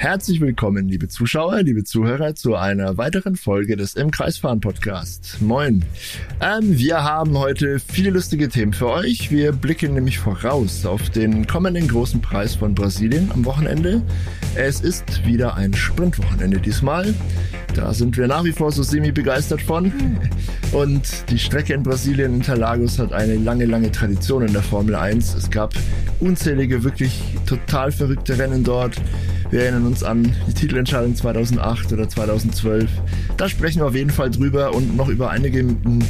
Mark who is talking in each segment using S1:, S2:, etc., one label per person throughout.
S1: Herzlich willkommen, liebe Zuschauer, liebe Zuhörer, zu einer weiteren Folge des Im Kreisfahren Podcast. Moin. Ähm, wir haben heute viele lustige Themen für euch. Wir blicken nämlich voraus auf den kommenden großen Preis von Brasilien am Wochenende. Es ist wieder ein Sprintwochenende diesmal. Da sind wir nach wie vor so semi begeistert von. Und die Strecke in Brasilien, Interlagos, hat eine lange, lange Tradition in der Formel 1. Es gab unzählige, wirklich total verrückte Rennen dort. Wir erinnern an die Titelentscheidung 2008 oder 2012. Da sprechen wir auf jeden Fall drüber und noch über einige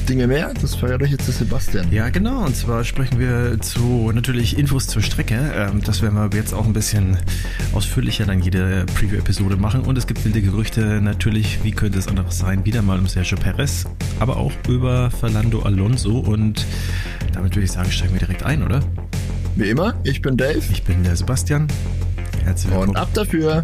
S1: Dinge mehr. Das verrät euch jetzt der Sebastian.
S2: Ja, genau. Und zwar sprechen wir zu natürlich Infos zur Strecke. Ähm, das werden wir jetzt auch ein bisschen ausführlicher dann jede Preview-Episode machen. Und es gibt wilde Gerüchte natürlich, wie könnte es anders sein, wieder mal um Sergio Perez, aber auch über Fernando Alonso. Und damit würde ich sagen, steigen wir direkt ein, oder?
S1: Wie immer, ich bin Dave.
S2: Ich bin der Sebastian.
S1: Herzlich willkommen. Und ab dafür.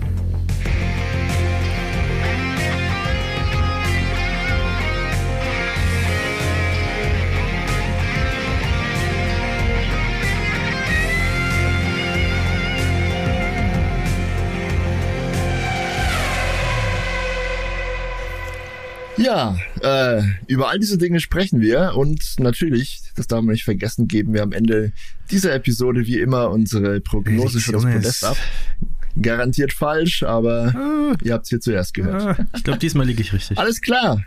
S1: Ja, äh, über all diese Dinge sprechen wir und natürlich, das darf man nicht vergessen, geben wir am Ende dieser Episode wie immer unsere Prognose für das Podest ab. Garantiert falsch, aber ah. ihr habt es hier zuerst gehört.
S2: Ah, ich glaube, diesmal liege ich richtig.
S1: Alles klar.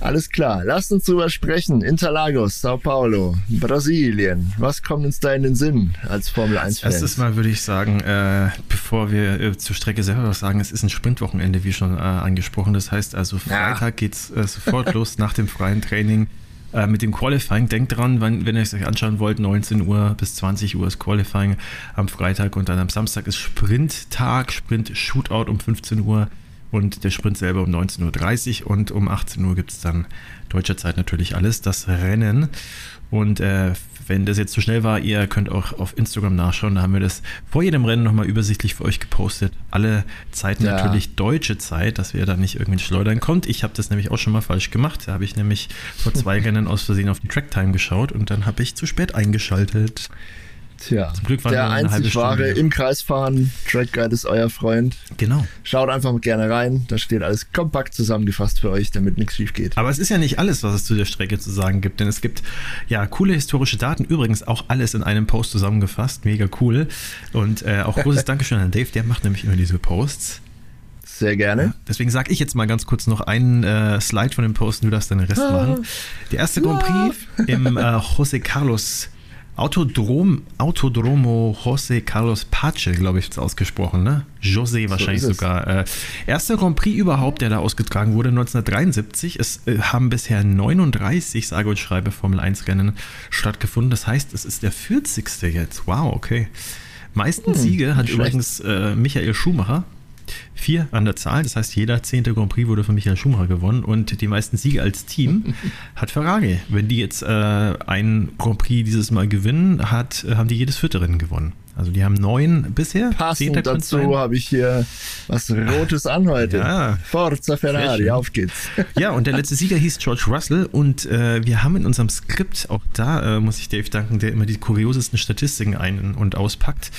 S1: Alles klar, lasst uns drüber sprechen. Interlagos, Sao Paulo, Brasilien. Was kommt uns da in den Sinn als Formel 1
S2: Fan? Erstes Mal würde ich sagen, äh, bevor wir äh, zur Strecke selber was sagen, es ist ein Sprintwochenende, wie schon äh, angesprochen. Das heißt also, Freitag ja. geht's äh, sofort los nach dem freien Training äh, mit dem Qualifying. Denkt dran, wenn, wenn ihr es euch anschauen wollt, 19 Uhr bis 20 Uhr ist Qualifying am Freitag und dann am Samstag ist Sprinttag, Sprint-Shootout um 15 Uhr und der Sprint selber um 19.30 Uhr und um 18 Uhr gibt es dann deutscher Zeit natürlich alles, das Rennen. Und äh, wenn das jetzt zu schnell war, ihr könnt auch auf Instagram nachschauen, da haben wir das vor jedem Rennen nochmal übersichtlich für euch gepostet. Alle Zeiten ja. natürlich deutsche Zeit, dass wir da nicht irgendwie schleudern kommt. Ich habe das nämlich auch schon mal falsch gemacht. Da habe ich nämlich vor zwei Rennen aus Versehen auf die Tracktime geschaut und dann habe ich zu spät eingeschaltet.
S1: Tja, Zum Glück war der einzig wahre im Kreis fahren. Track Guide ist euer Freund.
S2: Genau.
S1: Schaut einfach gerne rein. Da steht alles kompakt zusammengefasst für euch, damit nichts schief geht.
S2: Aber es ist ja nicht alles, was es zu der Strecke zu sagen gibt, denn es gibt ja coole historische Daten. Übrigens auch alles in einem Post zusammengefasst. Mega cool. Und äh, auch großes Dankeschön an Dave, der macht nämlich immer diese Posts.
S1: Sehr gerne. Ja,
S2: deswegen sage ich jetzt mal ganz kurz noch einen äh, Slide von dem Post, du darfst den Rest ah. machen. Der erste Grand Prix im äh, José Carlos Autodrom, Autodromo José Carlos Pache, glaube ich, ist ausgesprochen, ne? José wahrscheinlich so sogar. Äh, erster Grand Prix überhaupt, der da ausgetragen wurde, 1973. Es äh, haben bisher 39, sage und schreibe, Formel 1 Rennen stattgefunden. Das heißt, es ist der 40. jetzt. Wow, okay. Meisten hm, Siege hat übrigens äh, Michael Schumacher Vier an der Zahl, das heißt, jeder zehnte Grand Prix wurde von Michael Schumacher gewonnen und die meisten Siege als Team hat Ferrari. Wenn die jetzt äh, ein Grand Prix dieses Mal gewinnen, hat, äh, haben die jedes vierte Rennen gewonnen. Also die haben neun bisher.
S1: Passend dazu habe ich hier was Rotes an heute. Ja. Forza Ferrari, auf geht's.
S2: Ja, und der letzte Sieger hieß George Russell und äh, wir haben in unserem Skript, auch da äh, muss ich Dave danken, der immer die kuriosesten Statistiken ein- und auspackt.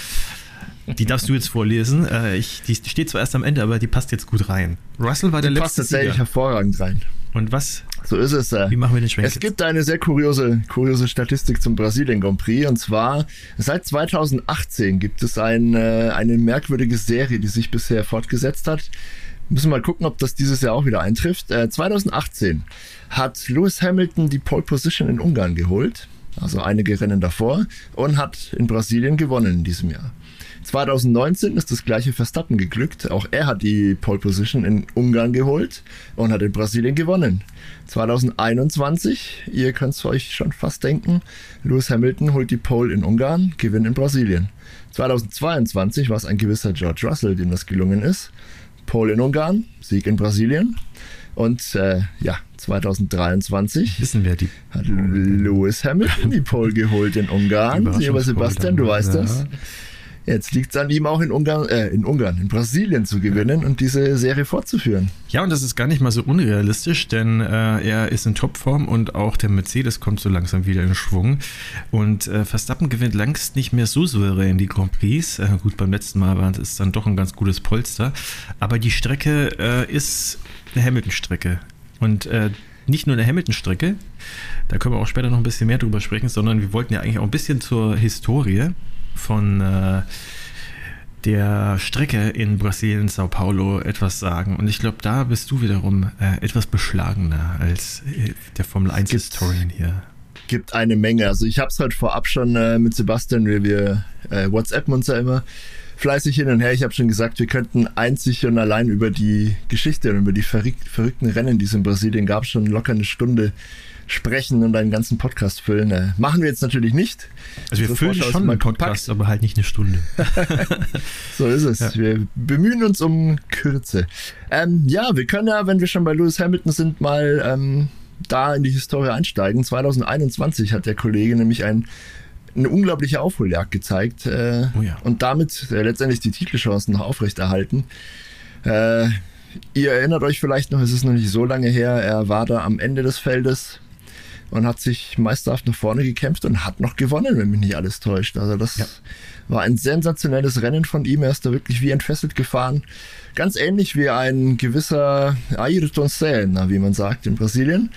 S2: Die darfst du jetzt vorlesen. Äh, ich, die steht zwar erst am Ende, aber die passt jetzt gut rein. Russell war der die letzte passt tatsächlich
S1: Sieger. hervorragend rein.
S2: Und was?
S1: So ist es. Äh,
S2: Wie machen wir den Schwenk
S1: Es jetzt? gibt eine sehr kuriose, kuriose Statistik zum Brasilien Grand Prix. Und zwar, seit 2018 gibt es ein, äh, eine merkwürdige Serie, die sich bisher fortgesetzt hat. Müssen wir mal gucken, ob das dieses Jahr auch wieder eintrifft. Äh, 2018 hat Lewis Hamilton die Pole Position in Ungarn geholt. Also einige Rennen davor. Und hat in Brasilien gewonnen in diesem Jahr. 2019 ist das gleiche Verstappen geglückt. Auch er hat die Pole Position in Ungarn geholt und hat in Brasilien gewonnen. 2021, ihr könnt es euch schon fast denken, Lewis Hamilton holt die Pole in Ungarn, gewinnt in Brasilien. 2022 war es ein gewisser George Russell, dem das gelungen ist. Pole in Ungarn, Sieg in Brasilien. Und äh, ja, 2023
S2: wissen wir die
S1: hat Lewis Hamilton die Pole geholt in Ungarn. Lieber Sebastian, du weißt ja. das. Jetzt liegt es an ihm auch in Ungarn, äh, in Ungarn, in Brasilien zu gewinnen und diese Serie fortzuführen.
S2: Ja, und das ist gar nicht mal so unrealistisch, denn äh, er ist in Topform und auch der Mercedes kommt so langsam wieder in Schwung. Und äh, Verstappen gewinnt längst nicht mehr so souverän die Grand Prix. Äh, gut, beim letzten Mal war es dann doch ein ganz gutes Polster. Aber die Strecke äh, ist eine Hamilton-Strecke. Und äh, nicht nur eine Hamilton-Strecke, da können wir auch später noch ein bisschen mehr drüber sprechen, sondern wir wollten ja eigentlich auch ein bisschen zur Historie von äh, der Strecke in Brasilien, Sao Paulo etwas sagen. Und ich glaube, da bist du wiederum äh, etwas beschlagener als äh, der Formel 1 Historian hier.
S1: Gibt eine Menge. Also ich habe es halt vorab schon äh, mit Sebastian, wir, wir äh, WhatsAppen uns ja immer fleißig hin und her. Ich habe schon gesagt, wir könnten einzig und allein über die Geschichte und über die verrückten Rennen, die es in Brasilien gab, schon locker eine Stunde sprechen und einen ganzen Podcast füllen. Äh, machen wir jetzt natürlich nicht.
S2: Also wir füllen schon einen Podcast, aber halt nicht eine Stunde.
S1: so ist es. Ja. Wir bemühen uns um Kürze. Ähm, ja, wir können ja, wenn wir schon bei Lewis Hamilton sind, mal ähm, da in die Historie einsteigen. 2021 hat der Kollege nämlich ein, eine unglaubliche Aufholjagd gezeigt äh, oh ja. und damit äh, letztendlich die Titelchancen noch aufrechterhalten. Äh, ihr erinnert euch vielleicht noch, es ist noch nicht so lange her, er war da am Ende des Feldes und hat sich meisterhaft nach vorne gekämpft und hat noch gewonnen, wenn mich nicht alles täuscht. Also das ja. war ein sensationelles Rennen von ihm. Er ist da wirklich wie entfesselt gefahren. Ganz ähnlich wie ein gewisser Ayrton Senna, wie man sagt in Brasilien.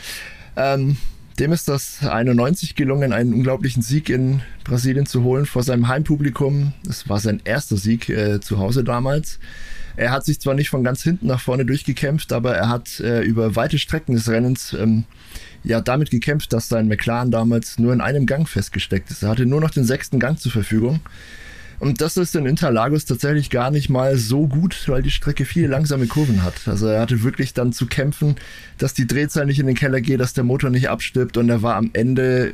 S1: Ähm, dem ist das 91 gelungen, einen unglaublichen Sieg in Brasilien zu holen vor seinem Heimpublikum. Das war sein erster Sieg äh, zu Hause damals. Er hat sich zwar nicht von ganz hinten nach vorne durchgekämpft, aber er hat äh, über weite Strecken des Rennens ähm, ja damit gekämpft, dass sein McLaren damals nur in einem Gang festgesteckt ist. Er hatte nur noch den sechsten Gang zur Verfügung. Und das ist in Interlagos tatsächlich gar nicht mal so gut, weil die Strecke viele langsame Kurven hat. Also er hatte wirklich dann zu kämpfen, dass die Drehzahl nicht in den Keller geht, dass der Motor nicht abstirbt und er war am Ende,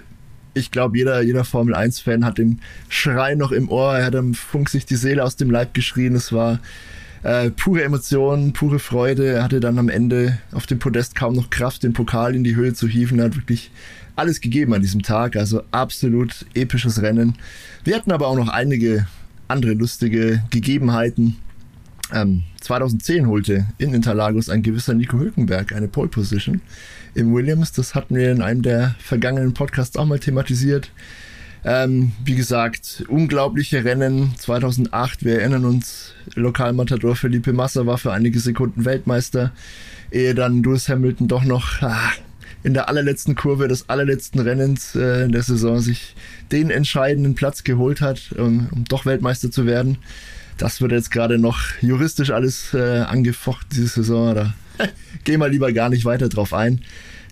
S1: ich glaube, jeder, jeder Formel 1-Fan hat den Schrei noch im Ohr, er hat am Funk sich die Seele aus dem Leib geschrien. Es war äh, pure Emotionen, pure Freude. Er hatte dann am Ende auf dem Podest kaum noch Kraft, den Pokal in die Höhe zu hieven. Er hat wirklich alles gegeben an diesem Tag. Also absolut episches Rennen. Wir hatten aber auch noch einige andere lustige Gegebenheiten. Ähm, 2010 holte in Interlagos ein gewisser Nico Hülkenberg eine Pole Position im Williams. Das hatten wir in einem der vergangenen Podcasts auch mal thematisiert. Ähm, wie gesagt, unglaubliche Rennen 2008. Wir erinnern uns, Lokalmatador Felipe Massa war für einige Sekunden Weltmeister, ehe dann Lewis Hamilton doch noch ah, in der allerletzten Kurve des allerletzten Rennens äh, in der Saison sich den entscheidenden Platz geholt hat, um, um doch Weltmeister zu werden. Das wird jetzt gerade noch juristisch alles äh, angefochten, diese Saison. Da gehen wir lieber gar nicht weiter drauf ein.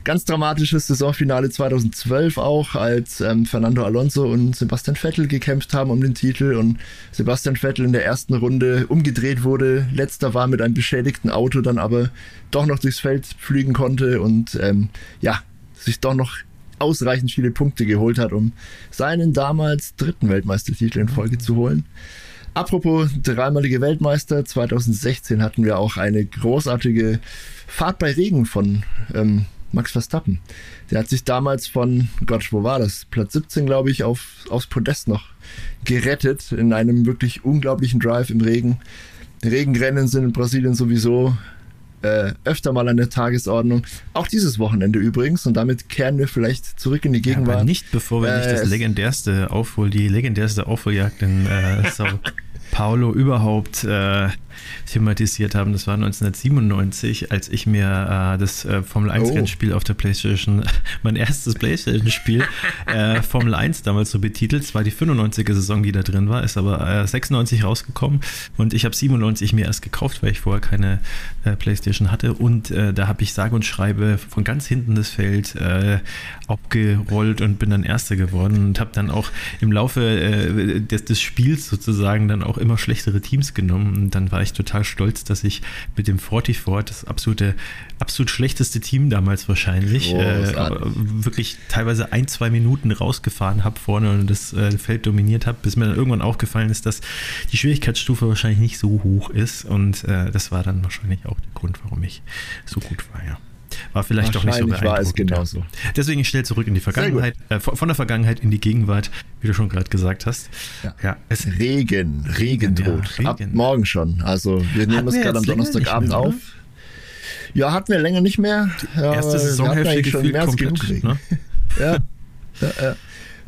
S1: Ganz dramatisches Saisonfinale 2012 auch, als ähm, Fernando Alonso und Sebastian Vettel gekämpft haben um den Titel und Sebastian Vettel in der ersten Runde umgedreht wurde. Letzter war mit einem beschädigten Auto, dann aber doch noch durchs Feld fliegen konnte und ähm, ja, sich doch noch ausreichend viele Punkte geholt hat, um seinen damals dritten Weltmeistertitel in Folge zu holen. Apropos dreimalige Weltmeister, 2016 hatten wir auch eine großartige Fahrt bei Regen von ähm, Max Verstappen. Der hat sich damals von, Gott, wo war das? Platz 17, glaube ich, auf, aufs Podest noch gerettet in einem wirklich unglaublichen Drive im Regen. Regenrennen sind in Brasilien sowieso äh, öfter mal an der Tagesordnung. Auch dieses Wochenende übrigens. Und damit kehren wir vielleicht zurück in die Gegenwart. Ja, aber
S2: nicht bevor wir äh, nicht das legendärste Aufhol, die legendärste Aufholjagd in äh, Paulo überhaupt äh, thematisiert haben. Das war 1997, als ich mir äh, das äh, Formel 1 oh. Rennspiel auf der Playstation, mein erstes Playstation-Spiel, äh, Formel 1 damals so betitelt. Es war die 95er Saison, die da drin war, ist aber 96 äh, rausgekommen und ich habe 97 mir erst gekauft, weil ich vorher keine äh, Playstation hatte und da habe ich sage und schreibe von ganz hinten das Feld abgerollt und bin dann Erster geworden und habe dann auch im Laufe des, des Spiels sozusagen dann auch immer schlechtere Teams genommen. Und dann war ich total stolz, dass ich mit dem 44, das absolute, absolut schlechteste Team damals wahrscheinlich, äh, wirklich teilweise ein, zwei Minuten rausgefahren habe vorne und das äh, Feld dominiert habe, bis mir dann irgendwann aufgefallen ist, dass die Schwierigkeitsstufe wahrscheinlich nicht so hoch ist. Und äh, das war dann wahrscheinlich auch der Grund, warum ich so gut war, ja. War vielleicht doch nicht so beeindruckend. war es genauso. Deswegen ich stelle zurück in die Vergangenheit, äh, von der Vergangenheit in die Gegenwart, wie du schon gerade gesagt hast.
S1: Ja. ja es Regen, Regen droht. Ja, Ab morgen schon. Also wir nehmen es gerade am Donnerstagabend mehr, auf. Ja, hatten wir länger nicht mehr.
S2: Die erste Saisonhälfte schon mehr als genug Regen. Ne?
S1: ja. ja, ja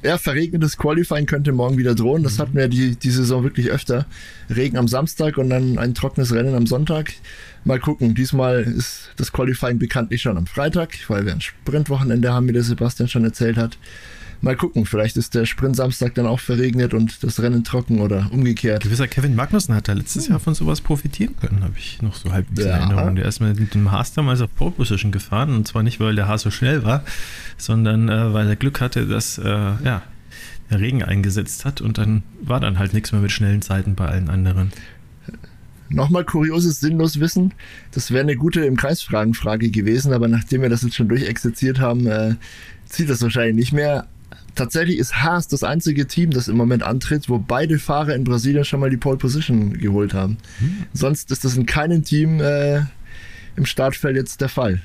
S1: ja, verregnetes Qualifying könnte morgen wieder drohen. Das mhm. hatten wir die, die Saison wirklich öfter. Regen am Samstag und dann ein trockenes Rennen am Sonntag. Mal gucken. Diesmal ist das Qualifying bekanntlich schon am Freitag, weil wir ein Sprintwochenende haben, wie der Sebastian schon erzählt hat. Mal gucken, vielleicht ist der Sprint Samstag dann auch verregnet und das Rennen trocken oder umgekehrt.
S2: Gewisser Kevin Magnussen hat da letztes Jahr von sowas profitieren können, habe ich noch so halb ja. Erinnerung. Der ist mit dem Haas damals auf Pole Position gefahren und zwar nicht, weil der Haas so schnell war, sondern äh, weil er Glück hatte, dass äh, ja, der Regen eingesetzt hat und dann war dann halt nichts mehr mit schnellen Zeiten bei allen anderen.
S1: Nochmal kurioses, sinnlos Wissen. Das wäre eine gute im Kreisfragen-Frage gewesen, aber nachdem wir das jetzt schon durchexerziert haben, äh, zieht das wahrscheinlich nicht mehr. Tatsächlich ist Haas das einzige Team, das im Moment antritt, wo beide Fahrer in Brasilien schon mal die Pole Position geholt haben. Hm. Sonst ist das in keinem Team äh, im Startfeld jetzt der Fall.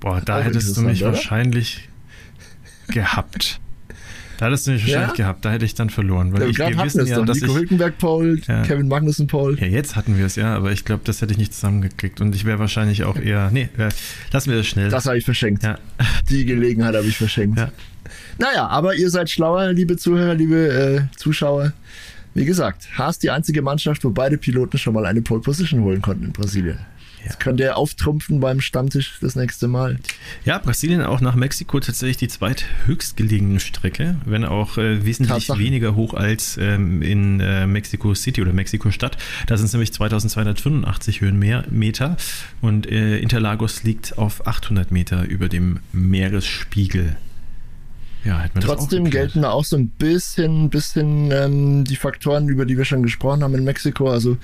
S2: Boah, da Auch hättest du mich oder? wahrscheinlich gehabt. Da hättest du mich wahrscheinlich ja? gehabt, da hätte ich dann verloren.
S1: Weil ja, ich, wir wissen ja, doch. dass Nico Hülkenberg Pole, ja. Kevin Magnussen Pole.
S2: Ja, jetzt hatten wir es ja, aber ich glaube, das hätte ich nicht zusammengekriegt. Und ich wäre wahrscheinlich auch eher. Nee, äh, lassen wir das schnell.
S1: Das habe ich verschenkt. Ja. Die Gelegenheit habe ich verschenkt. Ja. Naja, aber ihr seid schlauer, liebe Zuhörer, liebe äh, Zuschauer. Wie gesagt, Haas die einzige Mannschaft, wo beide Piloten schon mal eine Pole Position holen konnten in Brasilien. Ja. Das könnte er auftrumpfen beim Stammtisch das nächste Mal.
S2: Ja, Brasilien auch nach Mexiko tatsächlich die zweithöchstgelegene Strecke, wenn auch äh, wesentlich Tatsache. weniger hoch als ähm, in äh, Mexico City oder Mexiko Stadt. Da sind es nämlich 2285 Höhenmeter und äh, Interlagos liegt auf 800 Meter über dem Meeresspiegel.
S1: Ja, Trotzdem gelten da auch so ein bisschen, bisschen ähm, die Faktoren, über die wir schon gesprochen haben in Mexiko. Also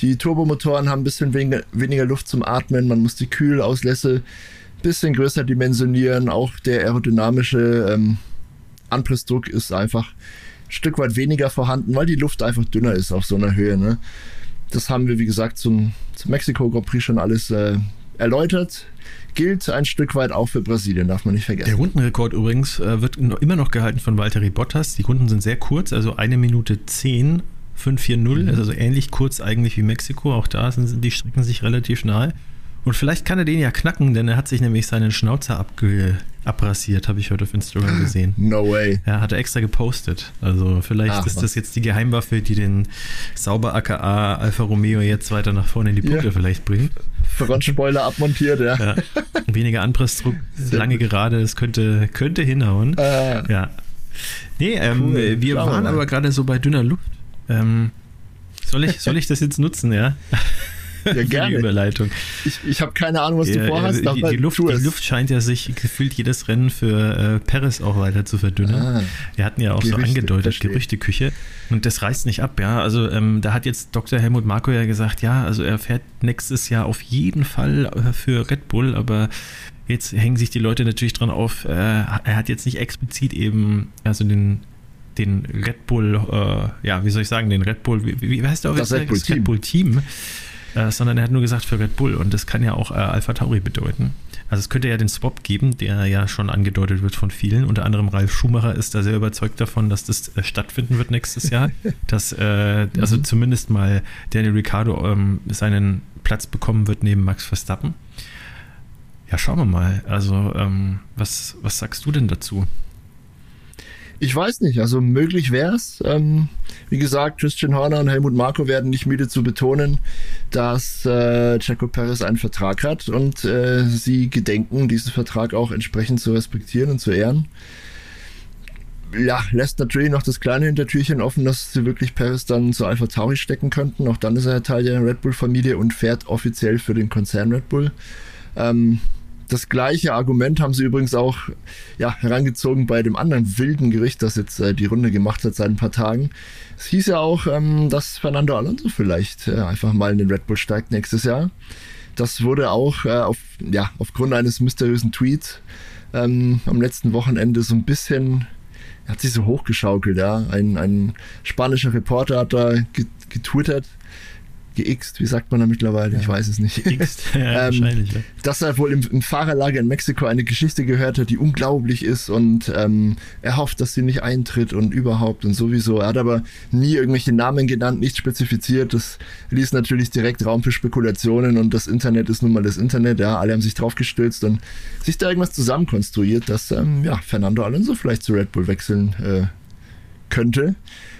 S1: die Turbomotoren haben ein bisschen weniger, weniger Luft zum Atmen, man muss die Kühlauslässe ein bisschen größer dimensionieren. Auch der aerodynamische ähm, Anpressdruck ist einfach ein Stück weit weniger vorhanden, weil die Luft einfach dünner ist auf so einer Höhe. Ne? Das haben wir, wie gesagt, zum, zum Mexiko Grand Prix schon alles äh, erläutert gilt ein Stück weit auch für Brasilien, darf man nicht vergessen.
S2: Der Rundenrekord übrigens äh, wird immer noch gehalten von Valtteri Bottas. Die Runden sind sehr kurz, also eine Minute zehn. 5-4-0, mhm. also ähnlich kurz eigentlich wie Mexiko. Auch da sind die Strecken sich relativ nahe. Und vielleicht kann er den ja knacken, denn er hat sich nämlich seinen Schnauzer abge abrasiert, habe ich heute auf Instagram gesehen.
S1: No way.
S2: Ja, hat er extra gepostet. Also vielleicht Ach, ist das jetzt die Geheimwaffe, die den Sauber AKA Alfa Romeo jetzt weiter nach vorne in die Punkte ja. vielleicht bringt.
S1: Frontspoiler abmontiert, ja. ja.
S2: Weniger Anpressdruck, lange gerade, das könnte, könnte hinhauen. Äh, ja. Nee, ähm, cool. wir Schauen waren aber gerade so bei dünner Luft. Ähm, soll, ich, soll ich das jetzt nutzen, ja?
S1: Ja, gerne.
S2: Die Überleitung.
S1: Ich, ich habe keine Ahnung, was ja, du vorhast.
S2: Die, die, Luft, die Luft scheint ja sich gefühlt jedes Rennen für äh, Perez auch weiter zu verdünnen. Ah, Wir hatten ja auch Gerüchte, so angedeutet. Gerüchteküche. Und das reißt nicht ab, ja. Also ähm, da hat jetzt Dr. Helmut Marko ja gesagt, ja, also er fährt nächstes Jahr auf jeden Fall äh, für Red Bull, aber jetzt hängen sich die Leute natürlich dran auf, äh, er hat jetzt nicht explizit eben, also den den Red Bull, äh, ja, wie soll ich sagen, den Red Bull, wie, wie heißt der
S1: auch das Red Bull, Red Bull Team,
S2: äh, sondern er hat nur gesagt für Red Bull und das kann ja auch äh, Alpha Tauri bedeuten. Also es könnte ja den Swap geben, der ja schon angedeutet wird von vielen. Unter anderem Ralf Schumacher ist da sehr überzeugt davon, dass das äh, stattfinden wird nächstes Jahr. dass äh, also mhm. zumindest mal Daniel Ricciardo ähm, seinen Platz bekommen wird neben Max Verstappen. Ja, schauen wir mal. Also ähm, was, was sagst du denn dazu?
S1: Ich weiß nicht, also möglich wäre es. Ähm, wie gesagt, Christian Horner und Helmut Marko werden nicht müde zu betonen, dass äh, Checo Perez einen Vertrag hat und äh, sie gedenken, diesen Vertrag auch entsprechend zu respektieren und zu ehren. Ja, lässt natürlich noch das kleine Hintertürchen offen, dass sie wirklich Perez dann zu Alpha Tauri stecken könnten. Auch dann ist er Teil der Red Bull-Familie und fährt offiziell für den Konzern Red Bull. Ähm, das gleiche Argument haben sie übrigens auch ja, herangezogen bei dem anderen wilden Gericht, das jetzt äh, die Runde gemacht hat seit ein paar Tagen. Es hieß ja auch, ähm, dass Fernando Alonso vielleicht äh, einfach mal in den Red Bull steigt nächstes Jahr. Das wurde auch äh, auf, ja, aufgrund eines mysteriösen Tweets ähm, am letzten Wochenende so ein bisschen, hat sich so hochgeschaukelt. Ja. Ein, ein spanischer Reporter hat da getwittert, geixt, wie sagt man da mittlerweile? Ja. Ich weiß es nicht. Geixt, ja, ähm, wahrscheinlich. Ja. Dass er wohl im, im, Fahrerlager in Mexiko eine Geschichte gehört hat, die unglaublich ist und ähm, er hofft, dass sie nicht eintritt und überhaupt und sowieso. Er hat aber nie irgendwelche Namen genannt, nicht spezifiziert. Das ließ natürlich direkt Raum für Spekulationen und das Internet ist nun mal das Internet. Ja, alle haben sich drauf gestürzt und sich da irgendwas zusammenkonstruiert, dass ähm, ja, Fernando Alonso vielleicht zu Red Bull wechseln äh, könnte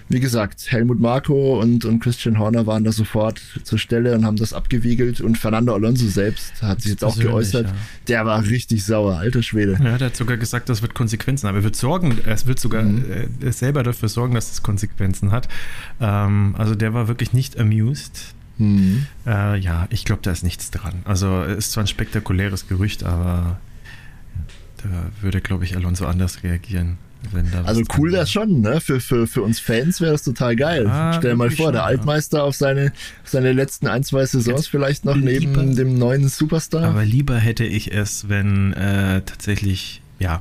S1: wie gesagt, Helmut Marko und, und Christian Horner waren da sofort zur Stelle und haben das abgewiegelt. Und Fernando Alonso selbst hat sich jetzt auch geäußert. Ja. Der war richtig sauer, alter Schwede.
S2: Ja, der hat sogar gesagt, das wird Konsequenzen haben. Er wird sorgen, es wird sogar mhm. äh, selber dafür sorgen, dass es Konsequenzen hat. Ähm, also der war wirklich nicht amused. Mhm. Äh, ja, ich glaube, da ist nichts dran. Also ist zwar ein spektakuläres Gerücht, aber da würde, glaube ich, Alonso anders reagieren
S1: also cool wäre schon, ne? Für, für, für uns Fans wäre das total geil. Ah, Stell dir mal vor, schon, der Altmeister ja. auf seine, auf seine letzten ein, zwei Saisons vielleicht noch neben lieber, dem neuen Superstar.
S2: Aber lieber hätte ich es, wenn äh, tatsächlich, ja,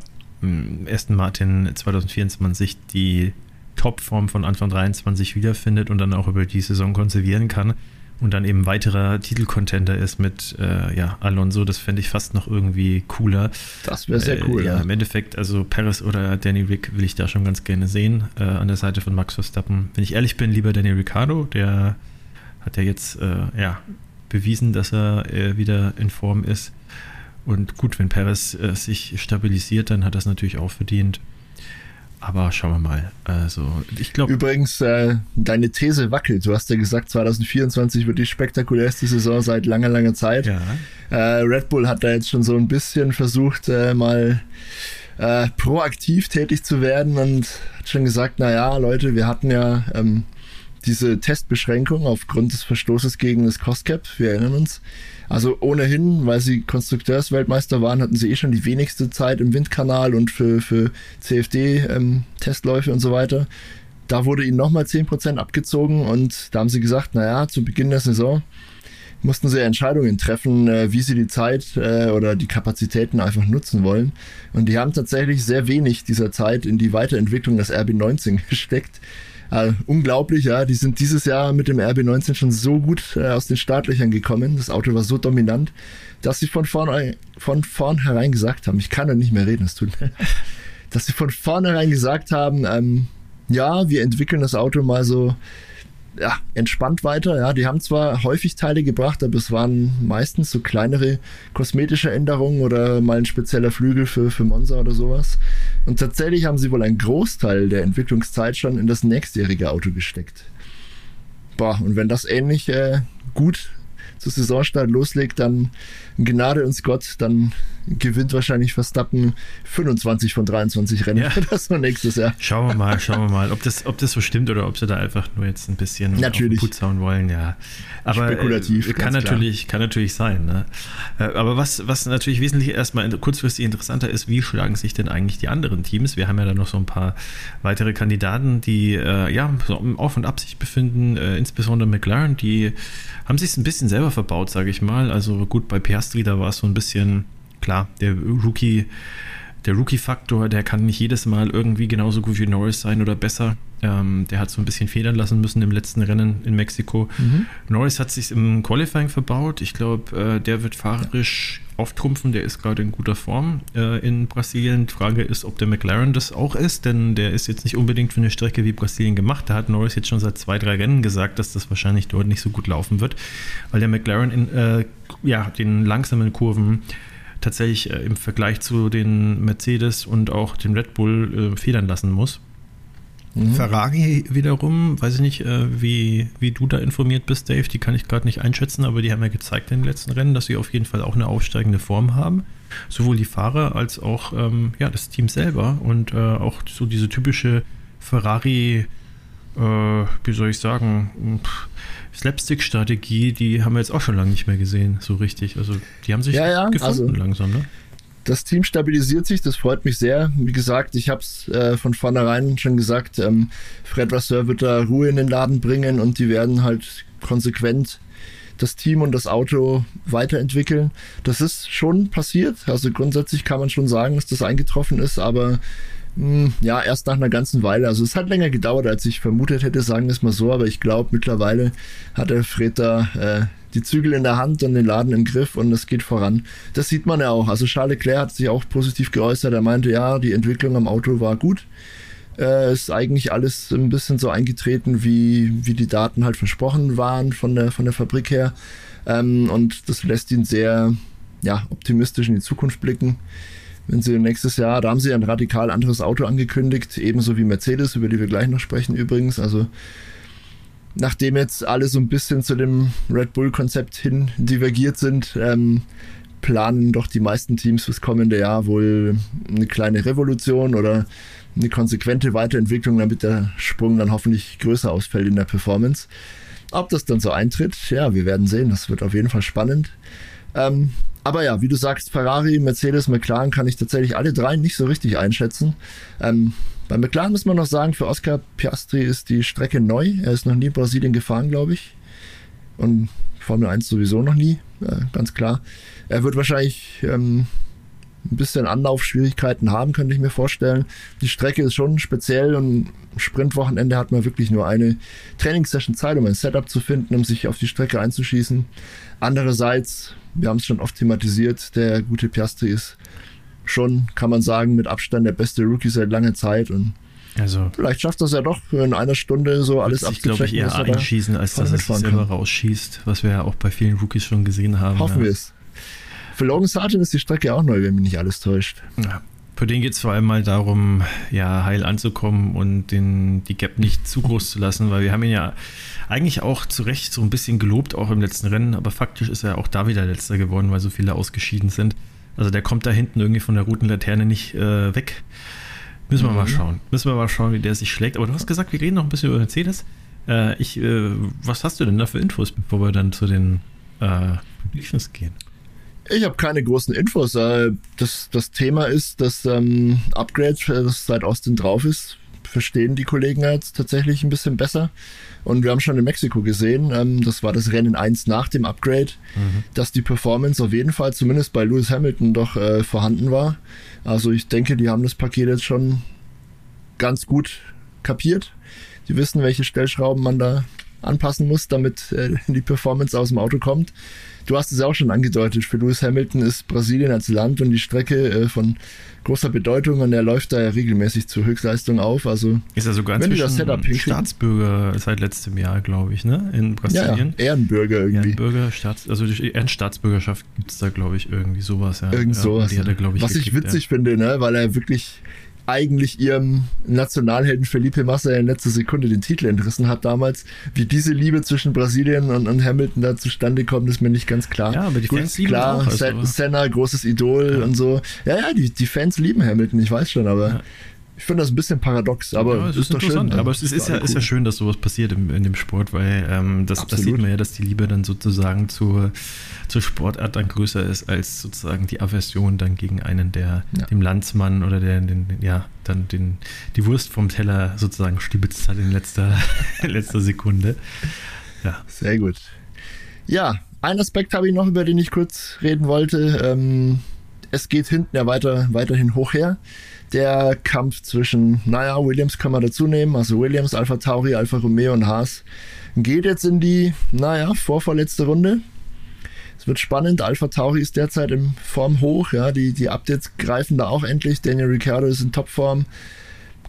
S2: Aston Martin 2024 die Topform von Anfang 23 wiederfindet und dann auch über die Saison konservieren kann und dann eben weiterer Titelcontender ist mit äh, ja, Alonso, das fände ich fast noch irgendwie cooler.
S1: Das wäre sehr cool.
S2: Äh, ja, ja, im Endeffekt, also Paris oder Danny Rick will ich da schon ganz gerne sehen, äh, an der Seite von Max Verstappen. Wenn ich ehrlich bin, lieber Danny Ricciardo, der hat ja jetzt äh, ja, bewiesen, dass er äh, wieder in Form ist. Und gut, wenn Paris äh, sich stabilisiert, dann hat er es natürlich auch verdient. Aber schauen wir mal. Also, ich glaube.
S1: Übrigens, äh, deine These wackelt. Du hast ja gesagt, 2024 wird die spektakulärste Saison seit langer, langer Zeit. Ja. Äh, Red Bull hat da jetzt schon so ein bisschen versucht, äh, mal äh, proaktiv tätig zu werden und hat schon gesagt, naja, Leute, wir hatten ja ähm, diese Testbeschränkung aufgrund des Verstoßes gegen das Cost Cap. Wir erinnern uns. Also ohnehin, weil sie Konstrukteursweltmeister waren, hatten sie eh schon die wenigste Zeit im Windkanal und für, für CFD-Testläufe ähm, und so weiter. Da wurde ihnen nochmal 10% abgezogen und da haben sie gesagt, naja, zu Beginn der Saison mussten sie Entscheidungen treffen, äh, wie sie die Zeit äh, oder die Kapazitäten einfach nutzen wollen. Und die haben tatsächlich sehr wenig dieser Zeit in die Weiterentwicklung des RB19 gesteckt. Äh, unglaublich, ja. Die sind dieses Jahr mit dem RB19 schon so gut äh, aus den Startlöchern gekommen. Das Auto war so dominant, dass sie von vornherein, von vornherein gesagt haben, ich kann ja nicht mehr reden, es tut dass sie von vornherein gesagt haben, ähm, ja, wir entwickeln das Auto mal so ja, entspannt weiter. Ja, die haben zwar häufig Teile gebracht, aber es waren meistens so kleinere kosmetische Änderungen oder mal ein spezieller Flügel für, für Monza oder sowas. Und tatsächlich haben sie wohl einen Großteil der Entwicklungszeit schon in das nächstjährige Auto gesteckt. Boah, und wenn das ähnlich äh, gut zur Saisonstart loslegt, dann Gnade uns Gott, dann gewinnt wahrscheinlich Verstappen 25 von 23 Rennen ja. das noch nächstes Jahr.
S2: Schauen wir mal, schauen wir mal, ob das, ob das so stimmt oder ob sie da einfach nur jetzt ein bisschen
S1: natürlich.
S2: Putz hauen wollen, ja. Aber Spekulativ, äh, kann, natürlich, kann natürlich sein. Ne? Äh, aber was, was natürlich wesentlich erstmal kurzfristig interessanter ist, wie schlagen sich denn eigentlich die anderen Teams? Wir haben ja da noch so ein paar weitere Kandidaten, die äh, ja so Auf- und Ab sich befinden, äh, insbesondere McLaren, die haben sich ein bisschen selber verbaut, sage ich mal. Also gut, bei Piastri, da war es so ein bisschen klar, der Rookie, der Rookie-Faktor, der kann nicht jedes Mal irgendwie genauso gut wie Norris sein oder besser. Ähm, der hat so ein bisschen federn lassen müssen im letzten Rennen in Mexiko. Mhm. Norris hat sich im Qualifying verbaut. Ich glaube, äh, der wird fahrerisch auftrumpfen. Der ist gerade in guter Form äh, in Brasilien. Die Frage ist, ob der McLaren das auch ist, denn der ist jetzt nicht unbedingt für eine Strecke wie Brasilien gemacht. Da hat Norris jetzt schon seit zwei, drei Rennen gesagt, dass das wahrscheinlich dort nicht so gut laufen wird, weil der McLaren in äh, ja, den langsamen Kurven tatsächlich äh, im Vergleich zu den Mercedes und auch den Red Bull äh, federn lassen muss. Mhm. Ferrari wiederum, weiß ich nicht, äh, wie, wie du da informiert bist, Dave, die kann ich gerade nicht einschätzen, aber die haben ja gezeigt in den letzten Rennen, dass sie auf jeden Fall auch eine aufsteigende Form haben. Sowohl die Fahrer als auch ähm, ja, das Team selber und äh, auch so diese typische Ferrari, äh, wie soll ich sagen, pff, Slapstick-Strategie, die haben wir jetzt auch schon lange nicht mehr gesehen, so richtig. Also die haben sich
S1: ja, ja,
S2: gefunden also, langsam, ne?
S1: Das Team stabilisiert sich, das freut mich sehr. Wie gesagt, ich habe es äh, von vornherein schon gesagt, ähm, Fred Vasseur wird da Ruhe in den Laden bringen und die werden halt konsequent das Team und das Auto weiterentwickeln. Das ist schon passiert. Also grundsätzlich kann man schon sagen, dass das eingetroffen ist, aber ja, erst nach einer ganzen Weile. Also es hat länger gedauert, als ich vermutet hätte, sagen wir es mal so, aber ich glaube, mittlerweile hat der Fred da äh, die Zügel in der Hand und den Laden im Griff und es geht voran. Das sieht man ja auch. Also Charles Leclerc hat sich auch positiv geäußert. Er meinte, ja, die Entwicklung am Auto war gut. Äh, ist eigentlich alles ein bisschen so eingetreten, wie, wie die Daten halt versprochen waren von der, von der Fabrik her. Ähm, und das lässt ihn sehr ja, optimistisch in die Zukunft blicken wenn sie nächstes Jahr, da haben sie ein radikal anderes Auto angekündigt, ebenso wie Mercedes, über die wir gleich noch sprechen übrigens. Also nachdem jetzt alle so ein bisschen zu dem Red Bull-Konzept hin divergiert sind, ähm, planen doch die meisten Teams fürs kommende Jahr wohl eine kleine Revolution oder eine konsequente Weiterentwicklung, damit der Sprung dann hoffentlich größer ausfällt in der Performance. Ob das dann so eintritt, ja, wir werden sehen. Das wird auf jeden Fall spannend. Ähm, aber ja, wie du sagst, Ferrari, Mercedes, McLaren kann ich tatsächlich alle drei nicht so richtig einschätzen. Ähm, bei McLaren muss man noch sagen, für Oscar Piastri ist die Strecke neu. Er ist noch nie in Brasilien gefahren, glaube ich. Und Formel 1 sowieso noch nie, äh, ganz klar. Er wird wahrscheinlich ähm, ein bisschen Anlaufschwierigkeiten haben, könnte ich mir vorstellen. Die Strecke ist schon speziell und Sprintwochenende hat man wirklich nur eine Trainingssession Zeit, um ein Setup zu finden, um sich auf die Strecke einzuschießen. Andererseits wir haben es schon oft thematisiert, der gute Piastri ist schon, kann man sagen, mit Abstand der beste Rookie seit langer Zeit und also, vielleicht schafft das ja doch in einer Stunde so alles
S2: abzuchecken. Ich glaube, eher einschießen, als dass er sich selber rausschießt, was wir ja auch bei vielen Rookies schon gesehen haben.
S1: Hoffen ja. wir es. Für Logan Sargent ist die Strecke auch neu, wenn mich nicht alles täuscht.
S2: Ja. Für den geht es vor allem mal darum, ja, heil anzukommen und den, die Gap nicht zu groß zu lassen, weil wir haben ihn ja eigentlich auch zu Recht so ein bisschen gelobt, auch im letzten Rennen, aber faktisch ist er auch da wieder letzter geworden, weil so viele ausgeschieden sind. Also der kommt da hinten irgendwie von der Routenlaterne nicht äh, weg. Müssen wir mhm. mal schauen. Müssen wir mal schauen, wie der sich schlägt. Aber du hast gesagt, wir reden noch ein bisschen über Mercedes. Äh, ich, äh, was hast du denn da für Infos, bevor wir dann zu den äh, gehen?
S1: Ich habe keine großen Infos. Äh, das, das Thema ist, dass ähm, Upgrade, äh, das seit Austin drauf ist, verstehen die Kollegen jetzt tatsächlich ein bisschen besser. Und wir haben schon in Mexiko gesehen, ähm, das war das Rennen 1 nach dem Upgrade, mhm. dass die Performance auf jeden Fall zumindest bei Lewis Hamilton doch äh, vorhanden war. Also ich denke, die haben das Paket jetzt schon ganz gut kapiert. Die wissen, welche Stellschrauben man da anpassen muss, damit äh, die Performance aus dem Auto kommt. Du hast es auch schon angedeutet, für Lewis Hamilton ist Brasilien als Land und die Strecke äh, von großer Bedeutung und er läuft da ja regelmäßig zur Höchstleistung auf. Also
S2: ist er sogar inzwischen Staatsbürger seit letztem Jahr, glaube ich, ne? In Brasilien.
S1: Ja, Ehrenbürger irgendwie.
S2: Ehrenbürger, Staats, also Ehrenstaatsbürgerschaft gibt es da, glaube ich, irgendwie sowas, ja.
S1: Irgend sowas. Ja, er, ich, Was ich witzig ja. finde, ne? Weil er wirklich eigentlich ihrem Nationalhelden Felipe Massa in letzter Sekunde den Titel entrissen hat damals. Wie diese Liebe zwischen Brasilien und, und Hamilton da zustande kommt, ist mir nicht ganz klar.
S2: Ja, aber die Fans lieben klar, auch,
S1: also. Senna, großes Idol ja. und so. Ja, ja, die, die Fans lieben Hamilton, ich weiß schon, aber ja. Ich finde das ein bisschen paradox, aber ja, es ist, ist doch schön.
S2: Aber es ist, ist ja, cool. ist ja schön, dass sowas passiert im, in dem Sport, weil ähm, das, das, sieht man ja, dass die Liebe dann sozusagen zur, zur Sportart dann größer ist als sozusagen die Aversion dann gegen einen, der ja. dem Landsmann oder der den, ja, dann den, die Wurst vom Teller sozusagen stibitzt hat in letzter, in letzter Sekunde.
S1: Ja. Sehr gut. Ja, ein Aspekt habe ich noch, über den ich kurz reden wollte. Ähm, es geht hinten ja weiter, weiterhin hoch her der Kampf zwischen, naja, Williams kann man dazu nehmen, also Williams, Alpha Tauri, Alpha Romeo und Haas, geht jetzt in die, naja, vorvorletzte Runde. Es wird spannend. Alpha Tauri ist derzeit in Form hoch. Ja, die, die Updates greifen da auch endlich. Daniel Ricciardo ist in Topform.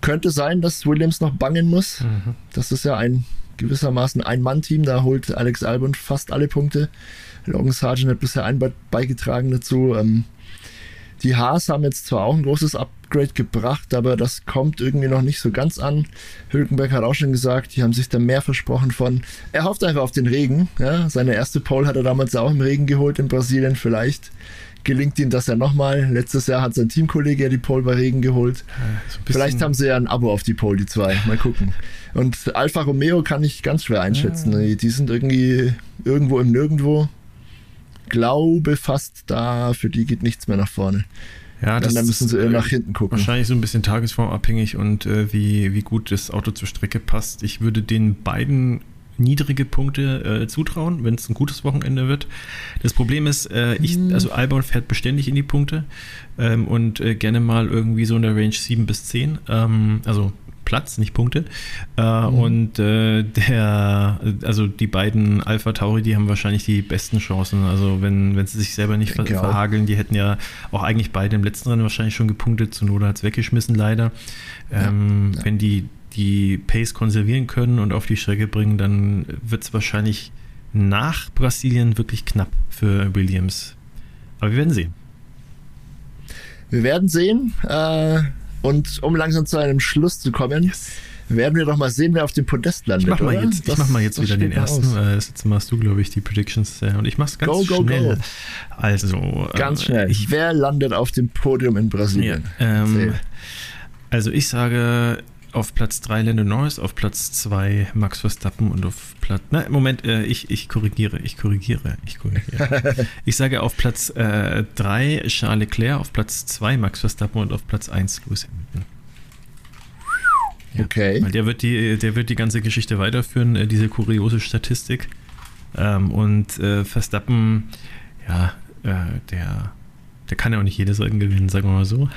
S1: Könnte sein, dass Williams noch bangen muss. Mhm. Das ist ja ein gewissermaßen ein Mann-Team. Da holt Alex Albon fast alle Punkte. Logan Sargent hat bisher ein beigetragen dazu. Ähm, die Haas haben jetzt zwar auch ein großes Upgrade gebracht, aber das kommt irgendwie noch nicht so ganz an. Hülkenberg hat auch schon gesagt, die haben sich da mehr versprochen von. Er hofft einfach auf den Regen. Ja? Seine erste Pole hat er damals auch im Regen geholt in Brasilien. Vielleicht gelingt ihm das ja nochmal. Letztes Jahr hat sein Teamkollege ja die Pole bei Regen geholt. so Vielleicht haben sie ja ein Abo auf die Pole, die zwei. Mal gucken. Und Alfa Romeo kann ich ganz schwer einschätzen. Ja. Die sind irgendwie irgendwo im Nirgendwo glaube fast da, für die geht nichts mehr nach vorne.
S2: Ja,
S1: das dann müssen sie eher nach hinten gucken.
S2: Wahrscheinlich so ein bisschen tagesformabhängig und äh, wie, wie gut das Auto zur Strecke passt. Ich würde den beiden niedrige Punkte äh, zutrauen, wenn es ein gutes Wochenende wird. Das Problem ist, äh, ich, mhm. also Albon fährt beständig in die Punkte ähm, und äh, gerne mal irgendwie so in der Range 7 bis 10. Ähm, also Platz, nicht Punkte. Äh, mhm. Und äh, der, also die beiden Alpha Tauri, die haben wahrscheinlich die besten Chancen. Also wenn, wenn sie sich selber nicht ver verhageln, die hätten ja auch eigentlich beide im letzten Rennen wahrscheinlich schon gepunktet. Zunoda hat es weggeschmissen, leider. Ähm, ja, ja. Wenn die die Pace konservieren können und auf die Strecke bringen, dann wird es wahrscheinlich nach Brasilien wirklich knapp für Williams. Aber wir werden sehen.
S1: Wir werden sehen. Äh und um langsam zu einem Schluss zu kommen, yes. werden wir doch mal sehen, wer auf dem Podest landet.
S2: Ich mach mal jetzt, das, ich mach mal jetzt wieder den ersten. Äh, jetzt machst du, glaube ich, die Predictions. Äh, und ich mach's ganz go, go, schnell. Go. Also.
S1: Ganz äh, schnell. Ich, wer landet auf dem Podium in Brasilien?
S2: Ja, ähm, also ich sage auf Platz 3 Lando Norris, auf Platz 2 Max Verstappen und auf Platz. Na, Moment, äh, ich, ich korrigiere, ich korrigiere, ich korrigiere. ich sage auf Platz 3 äh, Charles Leclerc, auf Platz 2 Max Verstappen und auf Platz 1 Lewis Hamilton. Ja, okay. Weil der wird, die, der wird die ganze Geschichte weiterführen, äh, diese kuriose Statistik. Ähm, und äh, Verstappen, ja, äh, der, der kann ja auch nicht jedes Rennen gewinnen, sagen wir mal so.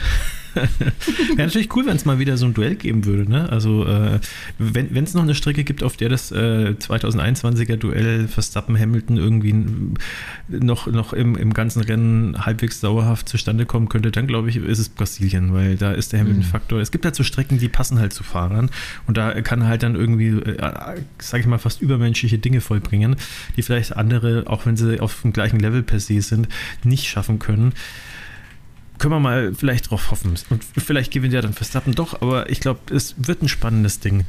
S2: Wäre natürlich cool, wenn es mal wieder so ein Duell geben würde. Ne? Also, äh, wenn es noch eine Strecke gibt, auf der das äh, 2021er Duell Verstappen-Hamilton irgendwie noch, noch im, im ganzen Rennen halbwegs dauerhaft zustande kommen könnte, dann glaube ich, ist es Brasilien, weil da ist der Hamilton-Faktor. Mhm. Es gibt halt so Strecken, die passen halt zu Fahrern und da kann halt dann irgendwie, äh, sage ich mal, fast übermenschliche Dinge vollbringen, die vielleicht andere, auch wenn sie auf dem gleichen Level per se sind, nicht schaffen können können wir mal vielleicht drauf hoffen. Und vielleicht gewinnt ja dann Verstappen doch, aber ich glaube, es wird ein spannendes Ding.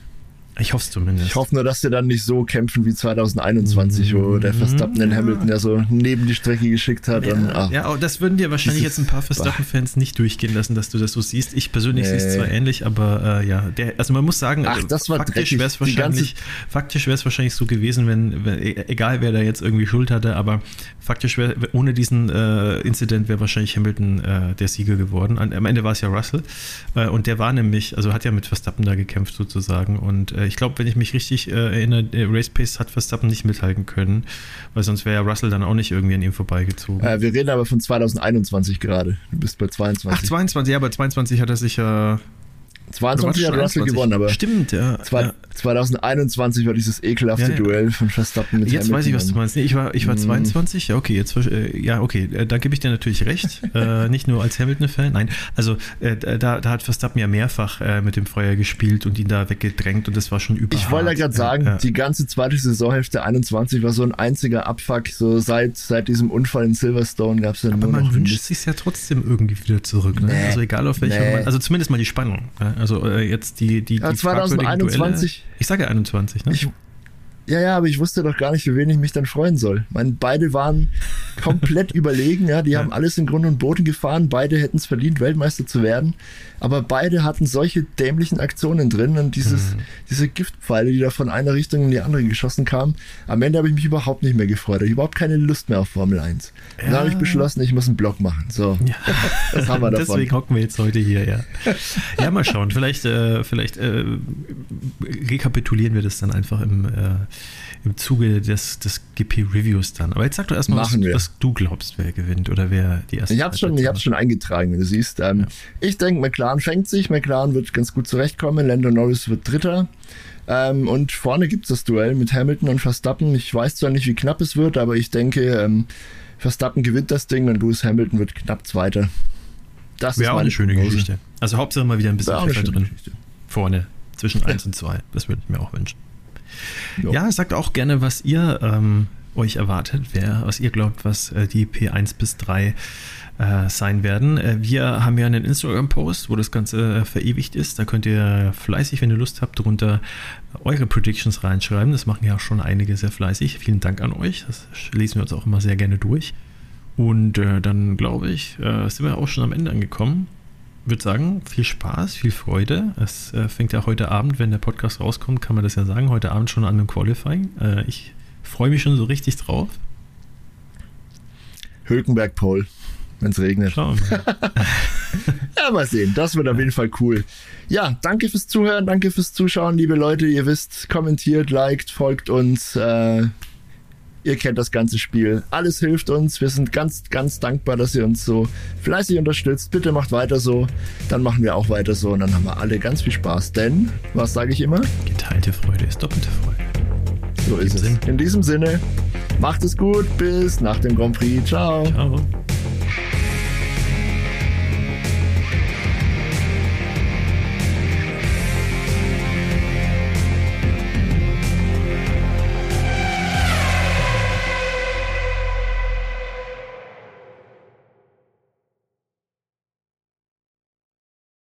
S2: Ich hoffe es zumindest.
S1: Ich hoffe nur, dass sie dann nicht so kämpfen wie 2021, mhm. wo der Verstappen den Hamilton ja so neben die Strecke geschickt hat.
S2: Ja,
S1: und,
S2: ach, ja das würden dir wahrscheinlich jetzt ein paar Verstappen-Fans nicht durchgehen lassen, dass du das so siehst. Ich persönlich nee. sehe es zwar ähnlich, aber äh, ja, der, also man muss sagen,
S1: ach, das war
S2: faktisch wäre es wahrscheinlich, faktisch wäre es wahrscheinlich so gewesen, wenn, wenn, e, egal wer da jetzt irgendwie Schuld hatte, aber faktisch wäre, ohne diesen äh, Incident wäre wahrscheinlich Hamilton äh, der Sieger geworden. An, am Ende war es ja Russell äh, und der war nämlich, also hat ja mit Verstappen da gekämpft sozusagen und äh, ich glaube, wenn ich mich richtig äh, erinnere, Race Pace hat Verstappen nicht mithalten können, weil sonst wäre ja Russell dann auch nicht irgendwie an ihm vorbeigezogen.
S1: Äh, wir reden aber von 2021 gerade. Du bist bei 22.
S2: Ach, 22, ja, bei 22 hat er sich ja
S1: 22 hat Russell gewonnen, aber.
S2: Stimmt, ja.
S1: Zwei, ja. 2021 war dieses ekelhafte ja, ja. Duell von Verstappen
S2: mit Jetzt Hamilton weiß ich, was du meinst. Nee, ich war, ich war 22, mhm. ja, okay, jetzt, äh, ja, okay, äh, da gebe ich dir natürlich recht. äh, nicht nur als Hamilton-Fan, nein. Also, äh, da, da hat Verstappen ja mehrfach äh, mit dem Feuer gespielt und ihn da weggedrängt und das war schon überhart.
S1: Ich wollte ja gerade sagen, die ganze zweite Saisonhälfte 21 war so ein einziger Abfuck. So seit, seit diesem Unfall in Silverstone gab es ja
S2: Aber
S1: nur
S2: man
S1: noch
S2: wünscht sich ja trotzdem irgendwie wieder zurück. Ne? Nee, also, egal auf welcher, nee. also zumindest mal die Spannung. Also, jetzt die, die,
S1: ja, die 2021.
S2: Duelle. Ich sage ja 21, ne?
S1: Ich, ja, ja, aber ich wusste doch gar nicht, für wen ich mich dann freuen soll. Meine, beide waren komplett überlegen, ja, die ja. haben alles in Grund und Boden gefahren, beide hätten es verdient, Weltmeister zu werden, aber beide hatten solche dämlichen Aktionen drin und dieses, mhm. diese Giftpfeile, die da von einer Richtung in die andere geschossen kamen. Am Ende habe ich mich überhaupt nicht mehr gefreut, ich überhaupt keine Lust mehr auf Formel 1. Ja. Dann habe ich beschlossen, ich muss einen Blog machen. So,
S2: ja. das haben wir davon. Deswegen hocken wir jetzt heute hier, ja. Ja, mal schauen, vielleicht, äh, vielleicht äh, rekapitulieren wir das dann einfach im äh, im Zuge des, des GP-Reviews dann. Aber jetzt sag doch erstmal, was, was, du glaubst, wer gewinnt oder wer die erste
S1: Ich habe schon, ich schon eingetragen, wenn du siehst. Ähm, ja. Ich denke, McLaren fängt sich, McLaren wird ganz gut zurechtkommen, Lando Norris wird Dritter. Ähm, und vorne gibt es das Duell mit Hamilton und Verstappen. Ich weiß zwar nicht, wie knapp es wird, aber ich denke, ähm, Verstappen gewinnt das Ding und Lewis Hamilton wird knapp Zweiter.
S2: Das Wäre auch eine schöne. Geschichte. Also Hauptsache mal wieder ein bisschen Pfeffer drin. Geschichte. Vorne, zwischen 1 und 2. Das würde ich mir auch wünschen. Jo. Ja, sagt auch gerne, was ihr ähm, euch erwartet, wer, was ihr glaubt, was äh, die P1 bis 3 äh, sein werden. Äh, wir haben ja einen Instagram-Post, wo das Ganze äh, verewigt ist. Da könnt ihr fleißig, wenn ihr Lust habt, darunter eure Predictions reinschreiben. Das machen ja schon einige sehr fleißig. Vielen Dank an euch. Das lesen wir uns auch immer sehr gerne durch. Und äh, dann glaube ich, äh, sind wir auch schon am Ende angekommen würde sagen, viel Spaß, viel Freude. Es äh, fängt ja heute Abend, wenn der Podcast rauskommt, kann man das ja sagen, heute Abend schon an dem Qualifying. Äh, ich freue mich schon so richtig drauf.
S1: Hülkenberg Pole, wenn es regnet. Schauen ja, mal sehen. Das wird auf jeden Fall cool. Ja, danke fürs Zuhören, danke fürs Zuschauen, liebe Leute. Ihr wisst, kommentiert, liked, folgt uns. Äh, ihr kennt das ganze Spiel. Alles hilft uns. Wir sind ganz, ganz dankbar, dass ihr uns so fleißig unterstützt. Bitte macht weiter so. Dann machen wir auch weiter so und dann haben wir alle ganz viel Spaß. Denn, was sage ich immer?
S2: Geteilte Freude ist doppelte Freude.
S1: So ist es. In diesem Sinne, macht es gut. Bis nach dem Grand Prix. Ciao. Ciao.